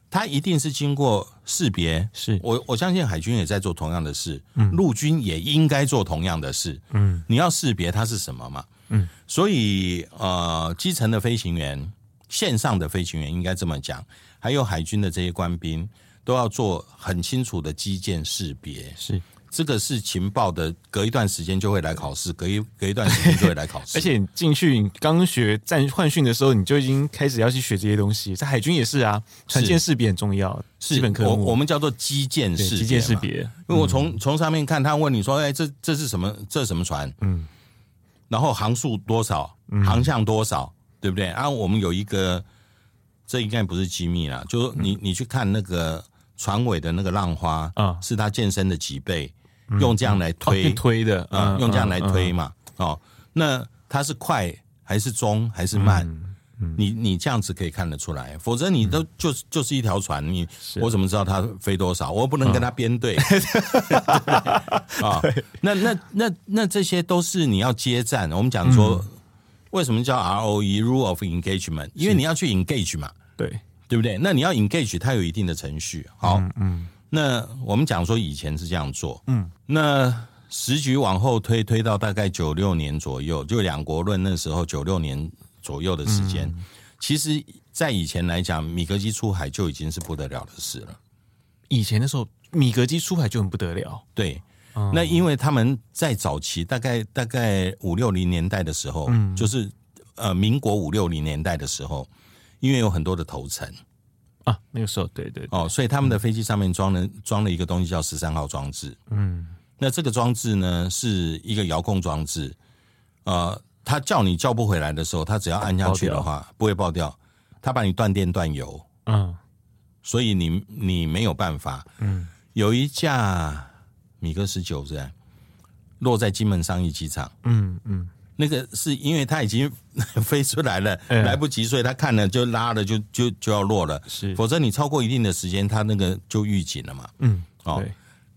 他一定是经过识别。是我我相信海军也在做同样的事，陆军也应该做同样的事。嗯，你要识别它是什么嘛？嗯，所以呃，基层的飞行员、线上的飞行员应该这么讲，还有海军的这些官兵都要做很清楚的基建识别。是。这个是情报的，隔一段时间就会来考试，隔一隔一段时间就会来考试。而且你进去你刚学战换训的时候，你就已经开始要去学这些东西。在海军也是啊，船舰识别很重要，是基本科目。我我们叫做基建识别。因为我从从上面看，他问你说：“哎，这这是什么？这是什么船？”嗯，然后航速多少？航向多少？对不对？啊，我们有一个，这应该不是机密啦，就是你你去看那个船尾的那个浪花啊，是他健身的几倍。用这样来推、推的，嗯，用这样来推嘛，哦，那它是快还是中还是慢？嗯、你你这样子可以看得出来，否则你都就就是一条船，你我怎么知道它飞多少？我不能跟它编队 啊。那那那那这些都是你要接战。我们讲说，为什么叫 ROE Rule of Engagement？因为你要去 engage 嘛，对对不对？那你要 engage，它有一定的程序。好，嗯，那我们讲说以前是这样做，嗯，那时局往后推，推到大概九六年左右，就两国论那时候九六年。左右的时间，嗯、其实，在以前来讲，米格机出海就已经是不得了的事了。以前的时候，米格机出海就很不得了。对，嗯、那因为他们在早期，大概大概五六零年代的时候，嗯、就是呃，民国五六零年代的时候，因为有很多的头层啊，那个时候，对对，对哦，所以他们的飞机上面装了装了一个东西叫十三号装置。嗯，那这个装置呢，是一个遥控装置，呃。他叫你叫不回来的时候，他只要按下去的话，不会爆掉。他把你断电断油，嗯，所以你你没有办法。嗯，有一架米格十九是落在金门商业机场。嗯嗯，那个是因为它已经 飞出来了，来不及，所以他看了就拉了，就就就要落了。是，否则你超过一定的时间，他那个就预警了嘛。嗯，哦，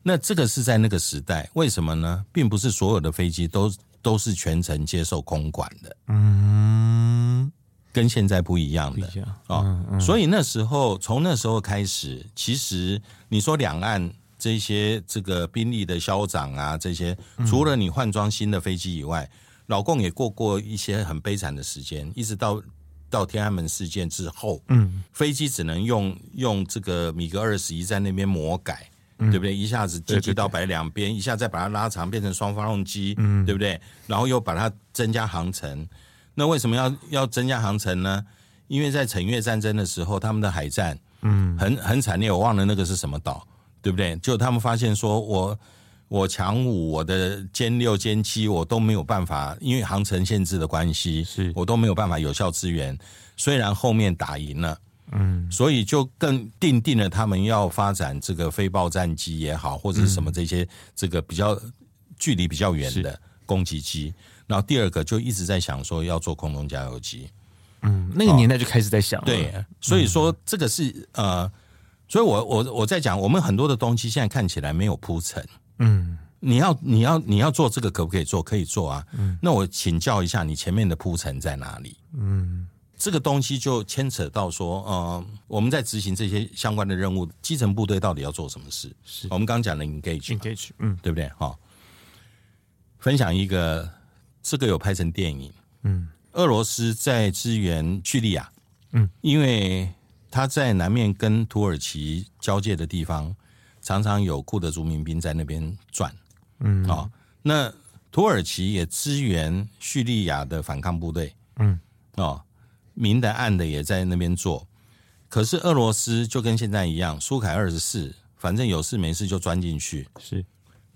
那这个是在那个时代，为什么呢？并不是所有的飞机都。都是全程接受空管的，嗯，跟现在不一样的。啊，所以那时候从那时候开始，其实你说两岸这些这个兵力的消长啊，这些除了你换装新的飞机以外，老共也过过一些很悲惨的时间，一直到到天安门事件之后，嗯，飞机只能用用这个米格二十一在那边魔改。对不对？一下子机机倒摆两边，一下再把它拉长变成双发动机，嗯，对不对？然后又把它增加航程。那为什么要要增加航程呢？因为在惩越战争的时候，他们的海战，嗯，很很惨烈。我忘了那个是什么岛，对不对？就他们发现说，我我强五，我的歼六、歼七，我都没有办法，因为航程限制的关系，是我都没有办法有效支援。虽然后面打赢了。嗯，所以就更定定了他们要发展这个飞豹战机也好，或者是什么这些这个比较距离比较远的攻击机。然后第二个就一直在想说要做空中加油机。嗯，那个年代就开始在想了。对，所以说这个是呃，所以我我我在讲，我们很多的东西现在看起来没有铺陈。嗯，你要你要你要做这个可不可以做？可以做啊。嗯，那我请教一下，你前面的铺陈在哪里？嗯。这个东西就牵扯到说，呃，我们在执行这些相关的任务，基层部队到底要做什么事？是我们刚刚讲的 engage，engage，嗯，对不对？好，分享一个，这个有拍成电影，嗯，俄罗斯在支援叙利亚，嗯，因为他在南面跟土耳其交界的地方，常常有库德族民兵在那边转，嗯，哦，那土耳其也支援叙利亚的反抗部队，嗯，哦。明的暗的也在那边做，可是俄罗斯就跟现在一样，苏凯二十四，反正有事没事就钻进去。是，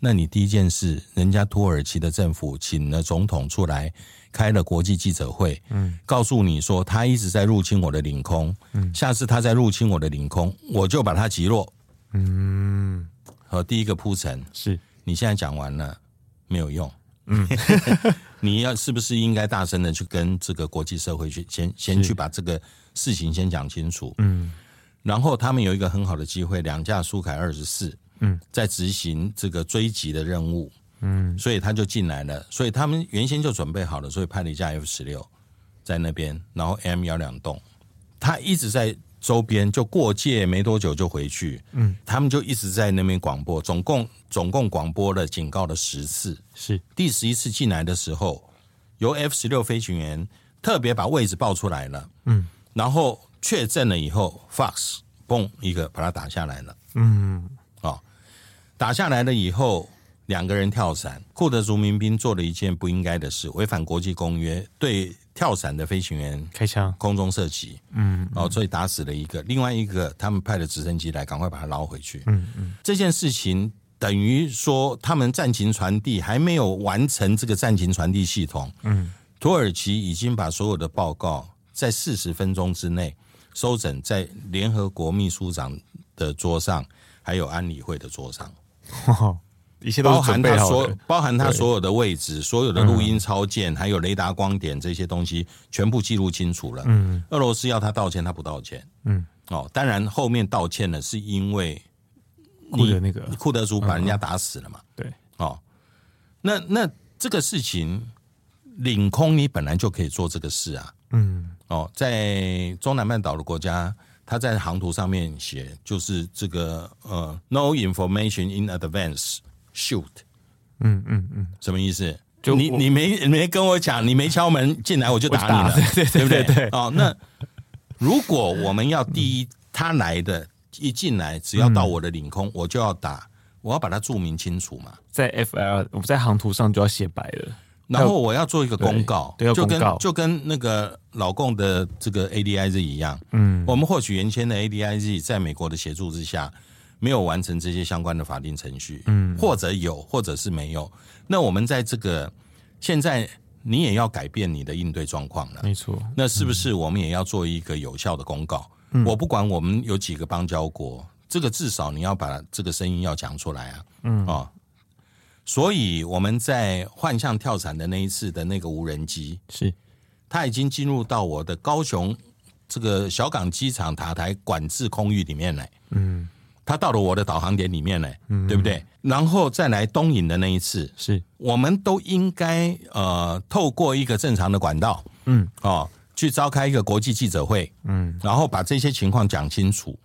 那你第一件事，人家土耳其的政府请了总统出来，开了国际记者会，嗯，告诉你说他一直在入侵我的领空，嗯，下次他再入侵我的领空，我就把他击落。嗯，和第一个铺陈。是，你现在讲完了没有用。嗯，你要是不是应该大声的去跟这个国际社会去先先去把这个事情先讲清楚？嗯，然后他们有一个很好的机会，两架苏凯二十四，嗯，在执行这个追击的任务，嗯，所以他就进来了，所以他们原先就准备好了，所以派了一架 F 十六在那边，然后 M 幺两栋，他一直在。周边就过界没多久就回去，嗯，他们就一直在那边广播，总共总共广播了警告了十次，是。第十一次进来的时候，由 F 十六飞行员特别把位置报出来了，嗯，然后确认了以后，Fox 嘣一个把它打下来了，嗯，哦，打下来了以后。两个人跳伞，库德族民兵做了一件不应该的事，违反国际公约，对跳伞的飞行员开枪，空中射击，嗯，哦所以打死了一个，另外一个他们派了直升机来，赶快把他捞回去，嗯嗯，这件事情等于说他们战情传递还没有完成这个战情传递系统，嗯，土耳其已经把所有的报告在四十分钟之内收整在联合国秘书长的桌上，还有安理会的桌上。一切都包含它所有包含它所有的位置、所有的录音超键，还有雷达光点这些东西，全部记录清楚了。嗯，俄罗斯要他道歉，他不道歉。嗯，哦，当然后面道歉呢，是因为库德那个库德族把人家打死了嘛。对，哦，那那这个事情，领空你本来就可以做这个事啊。嗯，哦，在中南半岛的国家。他在航图上面写，就是这个呃，no information in advance shoot，嗯嗯嗯，什么意思？就你你没没跟我讲，你没敲门进来，我就打你了，对对对对。哦，那如果我们要第一，他来的一进来，只要到我的领空，我就要打，我要把它注明清楚嘛，在 FL 我们在航图上就要写白了。然后我要做一个公告，对，就跟就跟那个老共的这个 ADIZ 一样，嗯，我们获取原先的 ADIZ 在美国的协助之下，没有完成这些相关的法定程序，嗯，或者有，或者是没有。那我们在这个现在，你也要改变你的应对状况了，没错。那是不是我们也要做一个有效的公告？嗯，我不管我们有几个邦交国，这个至少你要把这个声音要讲出来啊，嗯。啊。所以我们在幻象跳伞的那一次的那个无人机，是。它已经进入到我的高雄这个小港机场塔台管制空域里面来，嗯，它到了我的导航点里面呢，嗯，对不对？然后再来东引的那一次，是我们都应该呃透过一个正常的管道，嗯，哦，去召开一个国际记者会，嗯，然后把这些情况讲清楚，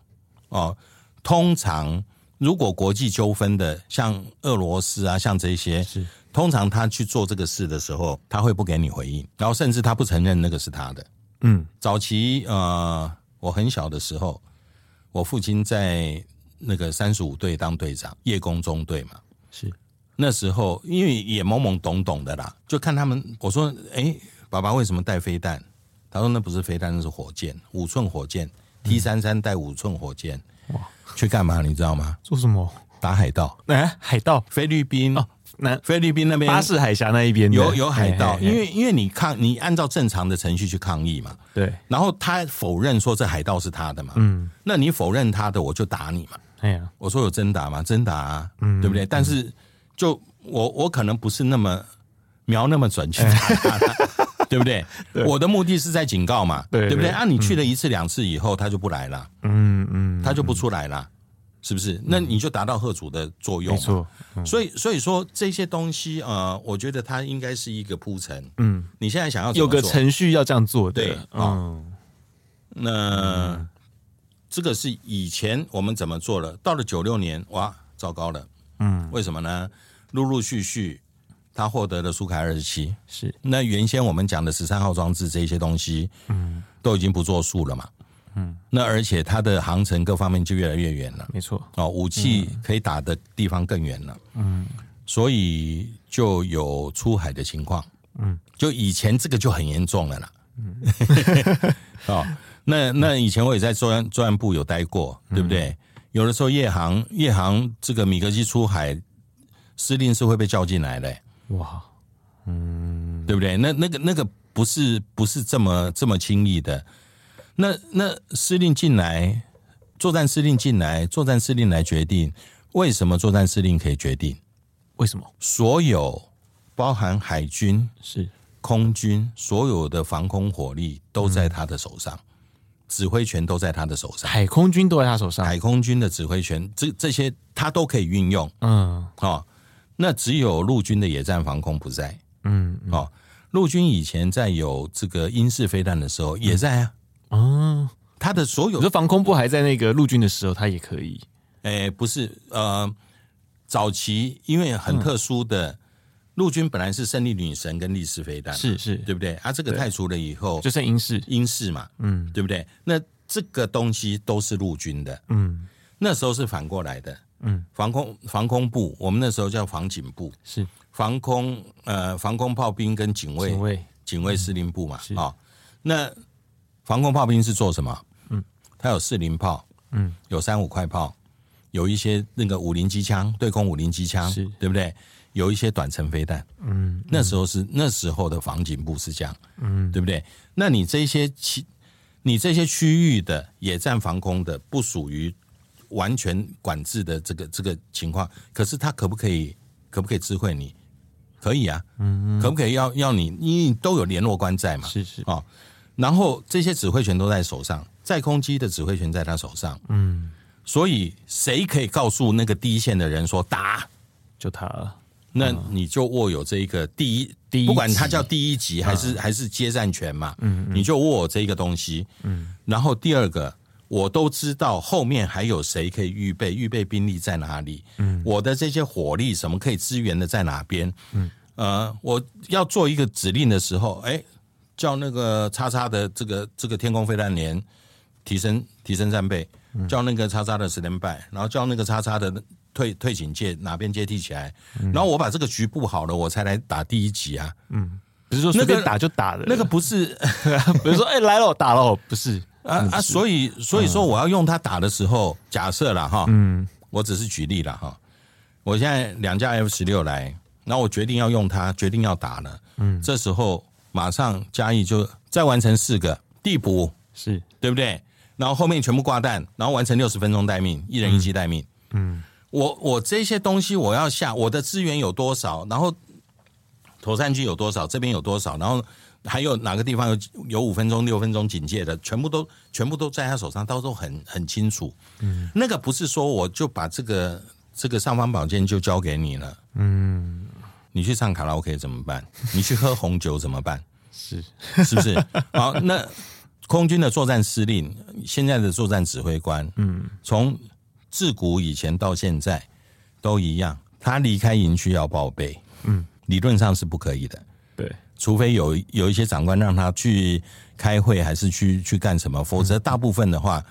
哦，通常。如果国际纠纷的，像俄罗斯啊，像这些，是通常他去做这个事的时候，他会不给你回应，然后甚至他不承认那个是他的。嗯，早期呃，我很小的时候，我父亲在那个三十五队当队长，叶公中队嘛，是那时候因为也懵懵懂懂的啦，就看他们，我说，哎，爸爸为什么带飞弹？他说那不是飞弹，那是火箭，五寸火箭，T 三三带五寸火箭。哇！去干嘛？你知道吗？做什么？打海盗？哎、欸，海盗？菲律宾哦，那菲律宾那边巴士海峡那一边有有海盗，因为因为你抗，你按照正常的程序去抗议嘛。对。然后他否认说这海盗是他的嘛。嗯。那你否认他的，我就打你嘛。哎呀，我说有真打吗？真打啊，嗯，对不对？但是就我我可能不是那么瞄那么准去打他。欸对不对？对，我的目的是在警告嘛，对，对不对？啊，你去了一次两次以后，他就不来了，嗯嗯，他就不出来了，是不是？那你就达到贺主的作用，没错。所以，所以说这些东西，呃，我觉得它应该是一个铺陈。嗯，你现在想要有个程序要这样做，对啊。那这个是以前我们怎么做的？到了九六年，哇，糟糕了。嗯，为什么呢？陆陆续续。他获得了苏凯二十七，是。那原先我们讲的十三号装置这些东西，嗯，都已经不作数了嘛，嗯，那而且它的航程各方面就越来越远了，没错，哦，武器可以打的地方更远了，嗯，所以就有出海的情况，嗯，就以前这个就很严重了啦，嗯，哦，那那以前我也在作战作战部有待过，对不对？有的时候夜航夜航这个米格机出海，司令是会被叫进来的。哇，嗯，对不对？那那个那个不是不是这么这么轻易的。那那司令进来，作战司令进来，作战司令来决定。为什么作战司令可以决定？为什么？所有包含海军是空军所有的防空火力都在他的手上，嗯、指挥权都在他的手上。海空军都在他手上，海空军的指挥权，这这些他都可以运用。嗯，哦。那只有陆军的野战防空不在，嗯，嗯，哦，陆军以前在有这个英式飞弹的时候也在啊，哦，他的所有，就防空部还在那个陆军的时候，他也可以，哎，不是，呃，早期因为很特殊的，陆军本来是胜利女神跟力式飞弹，是是，对不对？啊，这个太除了以后，就剩英式，英式嘛，嗯，对不对？那这个东西都是陆军的，嗯，那时候是反过来的。嗯，防空防空部，我们那时候叫防警部，是。防空呃防空炮兵跟警卫警卫。警卫司令部嘛，啊、哦，那防空炮兵是做什么？嗯，它有四零炮，嗯，有三五快炮，有一些那个五零机枪，对空五零机枪，是。对不对？有一些短程飞弹，嗯，那时候是那时候的防警部是这样，嗯，对不对？那你这些区，你这些区域的野战防空的不属于。完全管制的这个这个情况，可是他可不可以可不可以知会你？可以啊，嗯，可不可以要要你？因为都有联络官在嘛，是是哦。然后这些指挥权都在手上，在空机的指挥权在他手上，嗯。所以谁可以告诉那个第一线的人说打，就他了？那你就握有这一个第一，第一不管他叫第一级还是还是接战权嘛，嗯，你就握有这一个东西，嗯。然后第二个。我都知道后面还有谁可以预备，预备兵力在哪里？嗯，我的这些火力什么可以支援的在哪边？嗯，呃，我要做一个指令的时候，哎，叫那个叉叉的这个这个天空飞弹连提升提升战备，叫那个叉叉的 stand by，然后叫那个叉叉的退退警戒哪边接替起来，然后我把这个局布好了，我才来打第一集啊。嗯，不是说随便打就打的，那个不是，比如说哎来了打了，不是。啊啊！所以所以说，我要用它打的时候，假设了哈，嗯，我只是举例了哈。我现在两架 F 十六来，然后我决定要用它，决定要打了，嗯，这时候马上嘉义就再完成四个地补，是对不对？然后后面全部挂弹，然后完成六十分钟待命，一人一机待命，嗯，我我这些东西我要下，我的资源有多少？然后妥善区有多少？这边有多少？然后。还有哪个地方有有五分钟、六分钟警戒的，全部都全部都在他手上，到时候很很清楚。嗯，那个不是说我就把这个这个尚方宝剑就交给你了。嗯，你去唱卡拉 OK 怎么办？你去喝红酒怎么办？是是不是？好，那空军的作战司令，现在的作战指挥官，嗯，从自古以前到现在都一样，他离开营区要报备。嗯，理论上是不可以的。对。除非有有一些长官让他去开会，还是去去干什么，否则大部分的话，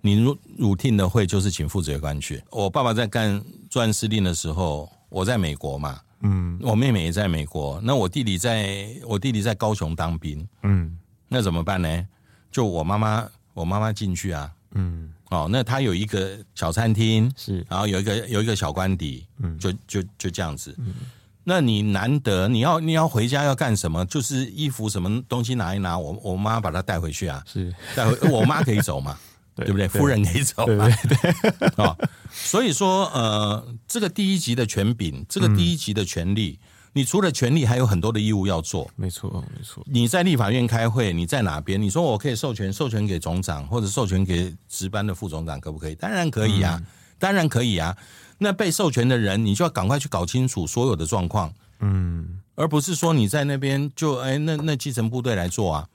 你如 routine 的会就是请副指挥官去。我爸爸在干作战司令的时候，我在美国嘛，嗯，我妹妹也在美国，那我弟弟在我弟弟在高雄当兵，嗯，那怎么办呢？就我妈妈，我妈妈进去啊，嗯，哦，那他有一个小餐厅，是，然后有一个有一个小官邸，嗯，就就就这样子，嗯。那你难得你要你要回家要干什么？就是衣服什么东西拿一拿，我我妈把它带回去啊，是带回我妈可以走嘛，对，对不对？夫人可以走嘛，对对对啊。所以说呃，这个第一级的权柄，这个第一级的权利，嗯、你除了权利，还有很多的义务要做。没错，没错。你在立法院开会，你在哪边？你说我可以授权授权给总长，或者授权给值班的副总长，可不可以？当然可以啊，嗯、当然可以啊。那被授权的人，你就要赶快去搞清楚所有的状况，嗯，而不是说你在那边就哎，那那基层部队来做啊，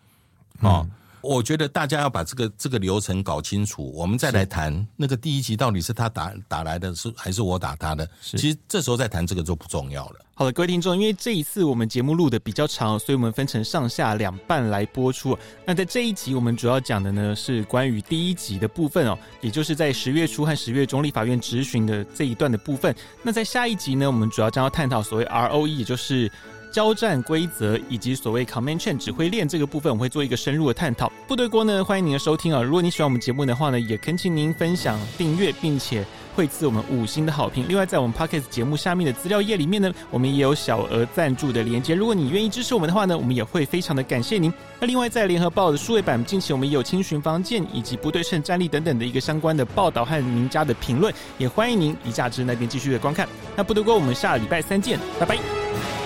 哦，嗯、我觉得大家要把这个这个流程搞清楚，我们再来谈那个第一集到底是他打打来的，是还是我打他的？其实这时候再谈这个就不重要了。好的，各位听众，因为这一次我们节目录的比较长，所以我们分成上下两半来播出。那在这一集，我们主要讲的呢是关于第一集的部分哦，也就是在十月初和十月中立法院质询的这一段的部分。那在下一集呢，我们主要将要探讨所谓 ROE，也就是交战规则以及所谓 Command Chain 指挥链这个部分，我们会做一个深入的探讨。部队锅呢，欢迎您的收听啊！如果你喜欢我们节目的话呢，也恳请您分享、订阅，并且。会赐我们五星的好评。另外，在我们 Podcast 节目下面的资料页里面呢，我们也有小额赞助的连接。如果你愿意支持我们的话呢，我们也会非常的感谢您。那另外，在联合报的数位版，近期我们也有轻巡防舰以及不对称战力等等的一个相关的报道和名家的评论，也欢迎您一下至那边继续的观看。那部队锅，我们下礼拜三见，拜拜。